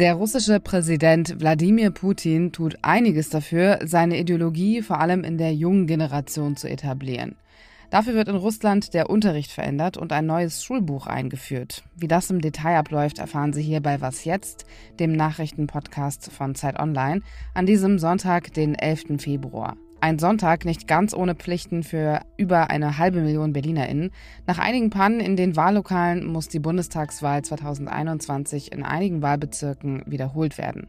Der russische Präsident Wladimir Putin tut einiges dafür, seine Ideologie vor allem in der jungen Generation zu etablieren. Dafür wird in Russland der Unterricht verändert und ein neues Schulbuch eingeführt. Wie das im Detail abläuft, erfahren Sie hier bei Was jetzt, dem Nachrichtenpodcast von Zeit Online, an diesem Sonntag, den 11. Februar. Ein Sonntag nicht ganz ohne Pflichten für über eine halbe Million BerlinerInnen. Nach einigen Pannen in den Wahllokalen muss die Bundestagswahl 2021 in einigen Wahlbezirken wiederholt werden.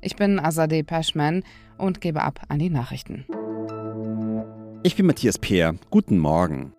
Ich bin Azadeh Peschman und gebe ab an die Nachrichten. Ich bin Matthias Peer. Guten Morgen.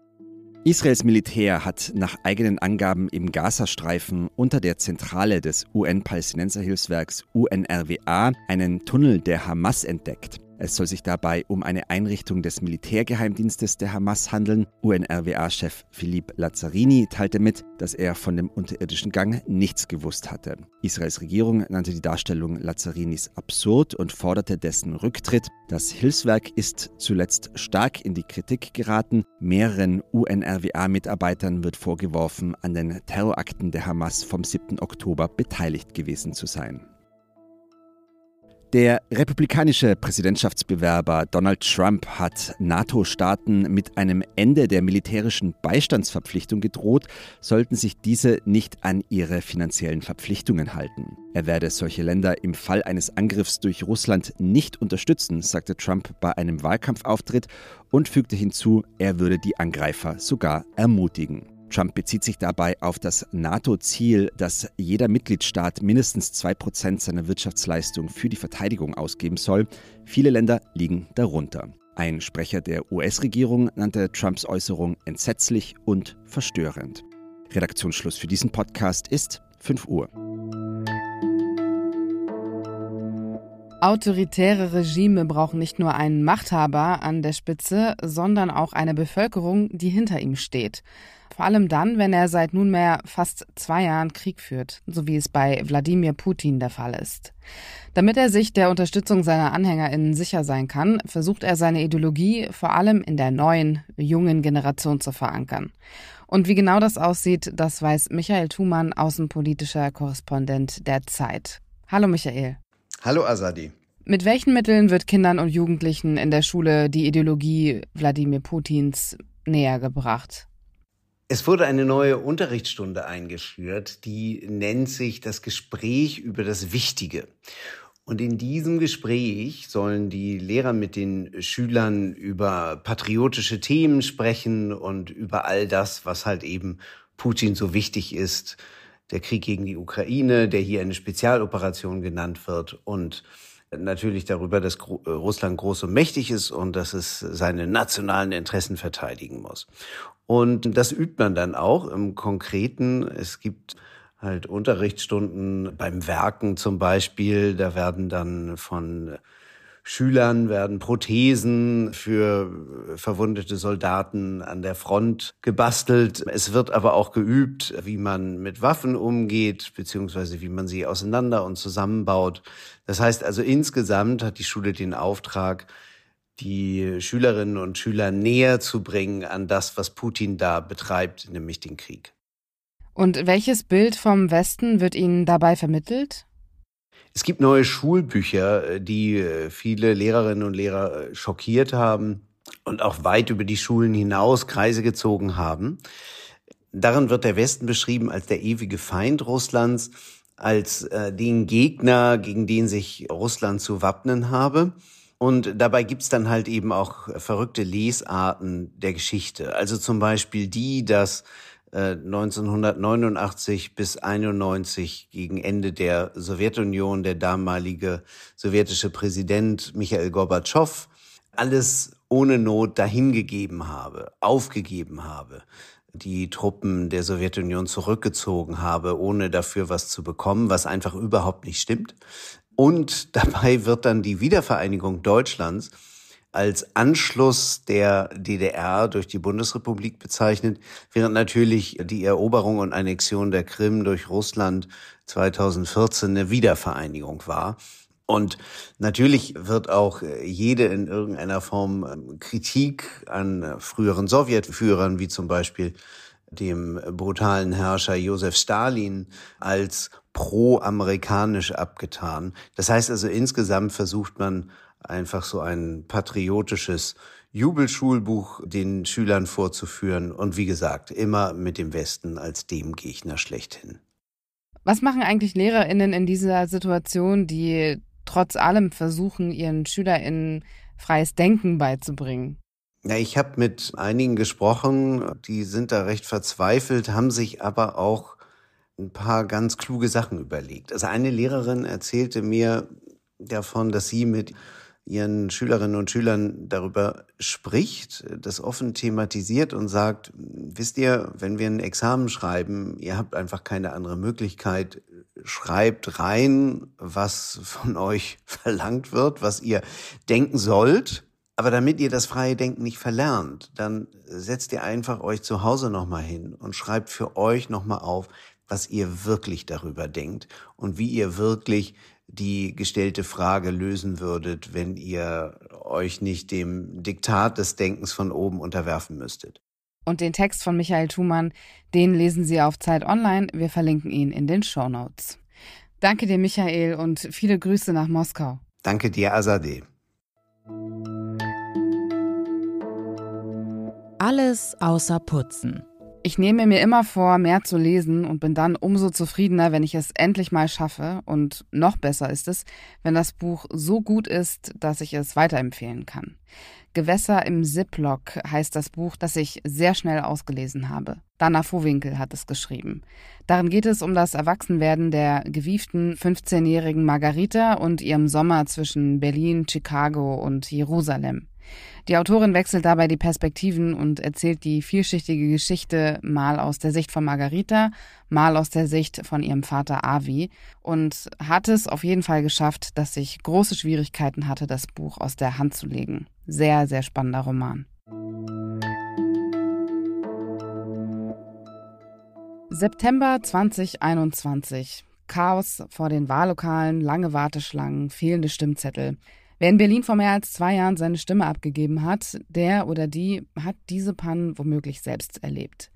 Israels Militär hat nach eigenen Angaben im Gazastreifen unter der Zentrale des UN-Palästinenserhilfswerks UNRWA einen Tunnel der Hamas entdeckt. Es soll sich dabei um eine Einrichtung des Militärgeheimdienstes der Hamas handeln. UNRWA-Chef Philippe Lazzarini teilte mit, dass er von dem unterirdischen Gang nichts gewusst hatte. Israels Regierung nannte die Darstellung Lazzarinis absurd und forderte dessen Rücktritt. Das Hilfswerk ist zuletzt stark in die Kritik geraten. Mehreren UNRWA-Mitarbeitern wird vorgeworfen, an den Terrorakten der Hamas vom 7. Oktober beteiligt gewesen zu sein. Der republikanische Präsidentschaftsbewerber Donald Trump hat NATO-Staaten mit einem Ende der militärischen Beistandsverpflichtung gedroht, sollten sich diese nicht an ihre finanziellen Verpflichtungen halten. Er werde solche Länder im Fall eines Angriffs durch Russland nicht unterstützen, sagte Trump bei einem Wahlkampfauftritt und fügte hinzu, er würde die Angreifer sogar ermutigen. Trump bezieht sich dabei auf das NATO-Ziel, dass jeder Mitgliedstaat mindestens 2% seiner Wirtschaftsleistung für die Verteidigung ausgeben soll. Viele Länder liegen darunter. Ein Sprecher der US-Regierung nannte Trumps Äußerung entsetzlich und verstörend. Redaktionsschluss für diesen Podcast ist 5 Uhr. Autoritäre Regime brauchen nicht nur einen Machthaber an der Spitze, sondern auch eine Bevölkerung, die hinter ihm steht. Vor allem dann, wenn er seit nunmehr fast zwei Jahren Krieg führt, so wie es bei Wladimir Putin der Fall ist. Damit er sich der Unterstützung seiner AnhängerInnen sicher sein kann, versucht er seine Ideologie vor allem in der neuen, jungen Generation zu verankern. Und wie genau das aussieht, das weiß Michael Thumann, außenpolitischer Korrespondent der Zeit. Hallo Michael. Hallo Asadi. Mit welchen Mitteln wird Kindern und Jugendlichen in der Schule die Ideologie Wladimir Putins näher gebracht? Es wurde eine neue Unterrichtsstunde eingeführt, die nennt sich das Gespräch über das Wichtige. Und in diesem Gespräch sollen die Lehrer mit den Schülern über patriotische Themen sprechen und über all das, was halt eben Putin so wichtig ist. Der Krieg gegen die Ukraine, der hier eine Spezialoperation genannt wird und natürlich darüber, dass Russland groß und mächtig ist und dass es seine nationalen Interessen verteidigen muss. Und das übt man dann auch im Konkreten. Es gibt halt Unterrichtsstunden beim Werken zum Beispiel. Da werden dann von Schülern werden Prothesen für verwundete Soldaten an der Front gebastelt. Es wird aber auch geübt, wie man mit Waffen umgeht, beziehungsweise wie man sie auseinander und zusammenbaut. Das heißt also insgesamt hat die Schule den Auftrag, die Schülerinnen und Schüler näher zu bringen an das, was Putin da betreibt, nämlich den Krieg. Und welches Bild vom Westen wird Ihnen dabei vermittelt? Es gibt neue Schulbücher, die äh, viele Lehrerinnen und Lehrer äh, schockiert haben und auch weit über die Schulen hinaus Kreise gezogen haben. Darin wird der Westen beschrieben als der ewige Feind Russlands, als äh, den Gegner, gegen den sich Russland zu wappnen habe. Und dabei gibt's dann halt eben auch verrückte Lesarten der Geschichte. Also zum Beispiel die, dass 1989 äh, bis 91 gegen Ende der Sowjetunion der damalige sowjetische Präsident Michael Gorbatschow alles ohne Not dahingegeben habe, aufgegeben habe, die Truppen der Sowjetunion zurückgezogen habe, ohne dafür was zu bekommen, was einfach überhaupt nicht stimmt. Und dabei wird dann die Wiedervereinigung Deutschlands als Anschluss der DDR durch die Bundesrepublik bezeichnet, während natürlich die Eroberung und Annexion der Krim durch Russland 2014 eine Wiedervereinigung war. Und natürlich wird auch jede in irgendeiner Form ähm, Kritik an früheren Sowjetführern, wie zum Beispiel dem brutalen Herrscher Josef Stalin als pro-amerikanisch abgetan. Das heißt also insgesamt versucht man einfach so ein patriotisches Jubelschulbuch den Schülern vorzuführen und wie gesagt, immer mit dem Westen als dem Gegner schlechthin. Was machen eigentlich Lehrerinnen in dieser Situation, die trotz allem versuchen, ihren SchülerInnen freies Denken beizubringen? Ja, ich habe mit einigen gesprochen, die sind da recht verzweifelt, haben sich aber auch ein paar ganz kluge Sachen überlegt. Also eine Lehrerin erzählte mir davon, dass sie mit ihren Schülerinnen und Schülern darüber spricht, das offen thematisiert und sagt, wisst ihr, wenn wir ein Examen schreiben, ihr habt einfach keine andere Möglichkeit, schreibt rein, was von euch verlangt wird, was ihr denken sollt aber damit ihr das freie Denken nicht verlernt, dann setzt ihr einfach euch zu Hause nochmal hin und schreibt für euch nochmal auf, was ihr wirklich darüber denkt und wie ihr wirklich die gestellte Frage lösen würdet, wenn ihr euch nicht dem Diktat des Denkens von oben unterwerfen müsstet. Und den Text von Michael Thumann, den lesen Sie auf Zeit Online. Wir verlinken ihn in den Show Notes. Danke dir, Michael, und viele Grüße nach Moskau. Danke dir, Azadeh. Alles außer Putzen. Ich nehme mir immer vor, mehr zu lesen und bin dann umso zufriedener, wenn ich es endlich mal schaffe. Und noch besser ist es, wenn das Buch so gut ist, dass ich es weiterempfehlen kann. Gewässer im Ziplock heißt das Buch, das ich sehr schnell ausgelesen habe. Dana Vohwinkel hat es geschrieben. Darin geht es um das Erwachsenwerden der gewieften 15-jährigen Margarita und ihrem Sommer zwischen Berlin, Chicago und Jerusalem. Die Autorin wechselt dabei die Perspektiven und erzählt die vielschichtige Geschichte mal aus der Sicht von Margarita, mal aus der Sicht von ihrem Vater Avi und hat es auf jeden Fall geschafft, dass ich große Schwierigkeiten hatte, das Buch aus der Hand zu legen. Sehr, sehr spannender Roman. September 2021. Chaos vor den Wahllokalen, lange Warteschlangen, fehlende Stimmzettel. Wer in Berlin vor mehr als zwei Jahren seine Stimme abgegeben hat, der oder die hat diese Pannen womöglich selbst erlebt.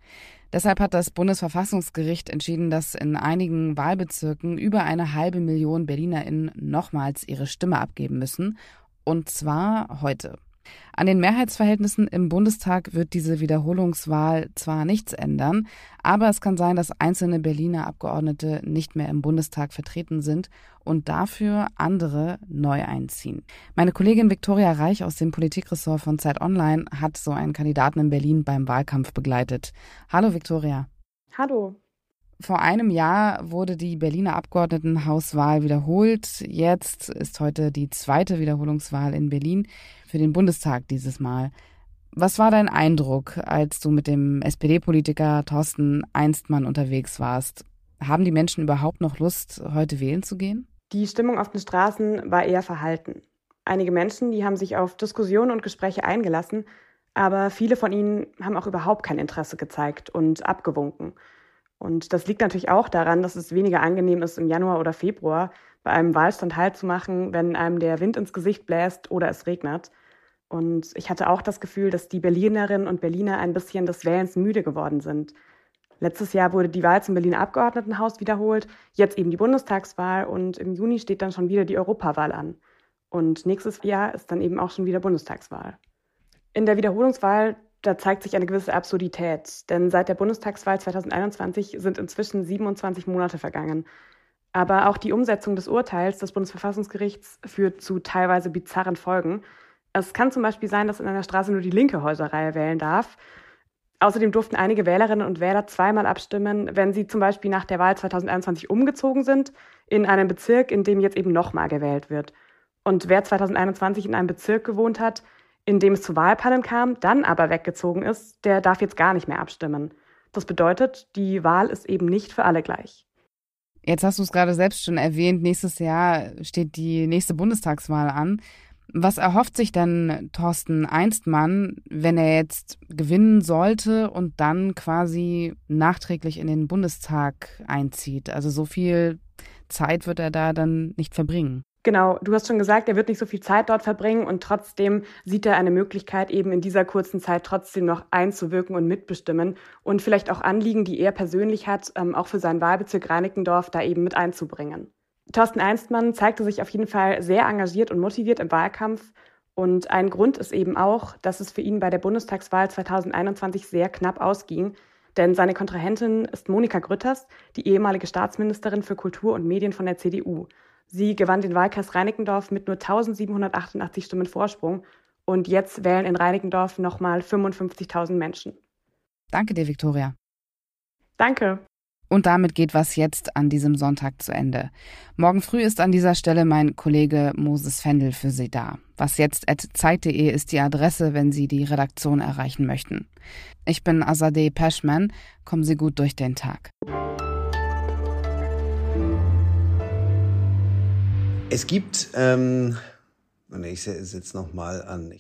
Deshalb hat das Bundesverfassungsgericht entschieden, dass in einigen Wahlbezirken über eine halbe Million BerlinerInnen nochmals ihre Stimme abgeben müssen. Und zwar heute. An den Mehrheitsverhältnissen im Bundestag wird diese Wiederholungswahl zwar nichts ändern, aber es kann sein, dass einzelne Berliner Abgeordnete nicht mehr im Bundestag vertreten sind und dafür andere neu einziehen. Meine Kollegin Viktoria Reich aus dem Politikressort von Zeit Online hat so einen Kandidaten in Berlin beim Wahlkampf begleitet. Hallo Viktoria. Hallo. Vor einem Jahr wurde die Berliner Abgeordnetenhauswahl wiederholt. Jetzt ist heute die zweite Wiederholungswahl in Berlin für den Bundestag dieses Mal. Was war dein Eindruck, als du mit dem SPD-Politiker Thorsten Einstmann unterwegs warst? Haben die Menschen überhaupt noch Lust, heute wählen zu gehen? Die Stimmung auf den Straßen war eher verhalten. Einige Menschen, die haben sich auf Diskussionen und Gespräche eingelassen, aber viele von ihnen haben auch überhaupt kein Interesse gezeigt und abgewunken. Und das liegt natürlich auch daran, dass es weniger angenehm ist, im Januar oder Februar bei einem Wahlstand Halt zu machen, wenn einem der Wind ins Gesicht bläst oder es regnet. Und ich hatte auch das Gefühl, dass die Berlinerinnen und Berliner ein bisschen des Wählens müde geworden sind. Letztes Jahr wurde die Wahl zum Berliner Abgeordnetenhaus wiederholt, jetzt eben die Bundestagswahl und im Juni steht dann schon wieder die Europawahl an. Und nächstes Jahr ist dann eben auch schon wieder Bundestagswahl. In der Wiederholungswahl da zeigt sich eine gewisse Absurdität, denn seit der Bundestagswahl 2021 sind inzwischen 27 Monate vergangen. Aber auch die Umsetzung des Urteils des Bundesverfassungsgerichts führt zu teilweise bizarren Folgen. Es kann zum Beispiel sein, dass in einer Straße nur die linke Häuserreihe wählen darf. Außerdem durften einige Wählerinnen und Wähler zweimal abstimmen, wenn sie zum Beispiel nach der Wahl 2021 umgezogen sind, in einem Bezirk, in dem jetzt eben nochmal gewählt wird. Und wer 2021 in einem Bezirk gewohnt hat, in dem es zu Wahlpannen kam, dann aber weggezogen ist, der darf jetzt gar nicht mehr abstimmen. Das bedeutet, die Wahl ist eben nicht für alle gleich. Jetzt hast du es gerade selbst schon erwähnt, nächstes Jahr steht die nächste Bundestagswahl an. Was erhofft sich denn Thorsten Einstmann, wenn er jetzt gewinnen sollte und dann quasi nachträglich in den Bundestag einzieht? Also so viel Zeit wird er da dann nicht verbringen. Genau, du hast schon gesagt, er wird nicht so viel Zeit dort verbringen und trotzdem sieht er eine Möglichkeit, eben in dieser kurzen Zeit trotzdem noch einzuwirken und mitbestimmen und vielleicht auch Anliegen, die er persönlich hat, ähm, auch für seinen Wahlbezirk Reinickendorf da eben mit einzubringen. Thorsten Einstmann zeigte sich auf jeden Fall sehr engagiert und motiviert im Wahlkampf und ein Grund ist eben auch, dass es für ihn bei der Bundestagswahl 2021 sehr knapp ausging, denn seine Kontrahentin ist Monika Grütters, die ehemalige Staatsministerin für Kultur und Medien von der CDU. Sie gewann den Wahlkreis Reinickendorf mit nur 1788 Stimmen Vorsprung und jetzt wählen in Reinickendorf nochmal 55.000 Menschen. Danke dir, Viktoria. Danke. Und damit geht was jetzt an diesem Sonntag zu Ende. Morgen früh ist an dieser Stelle mein Kollege Moses Fendel für Sie da. Was jetzt at zeit.de ist die Adresse, wenn Sie die Redaktion erreichen möchten. Ich bin Azadeh Peschman. Kommen Sie gut durch den Tag. Es gibt, ähm, ich setze jetzt nochmal an.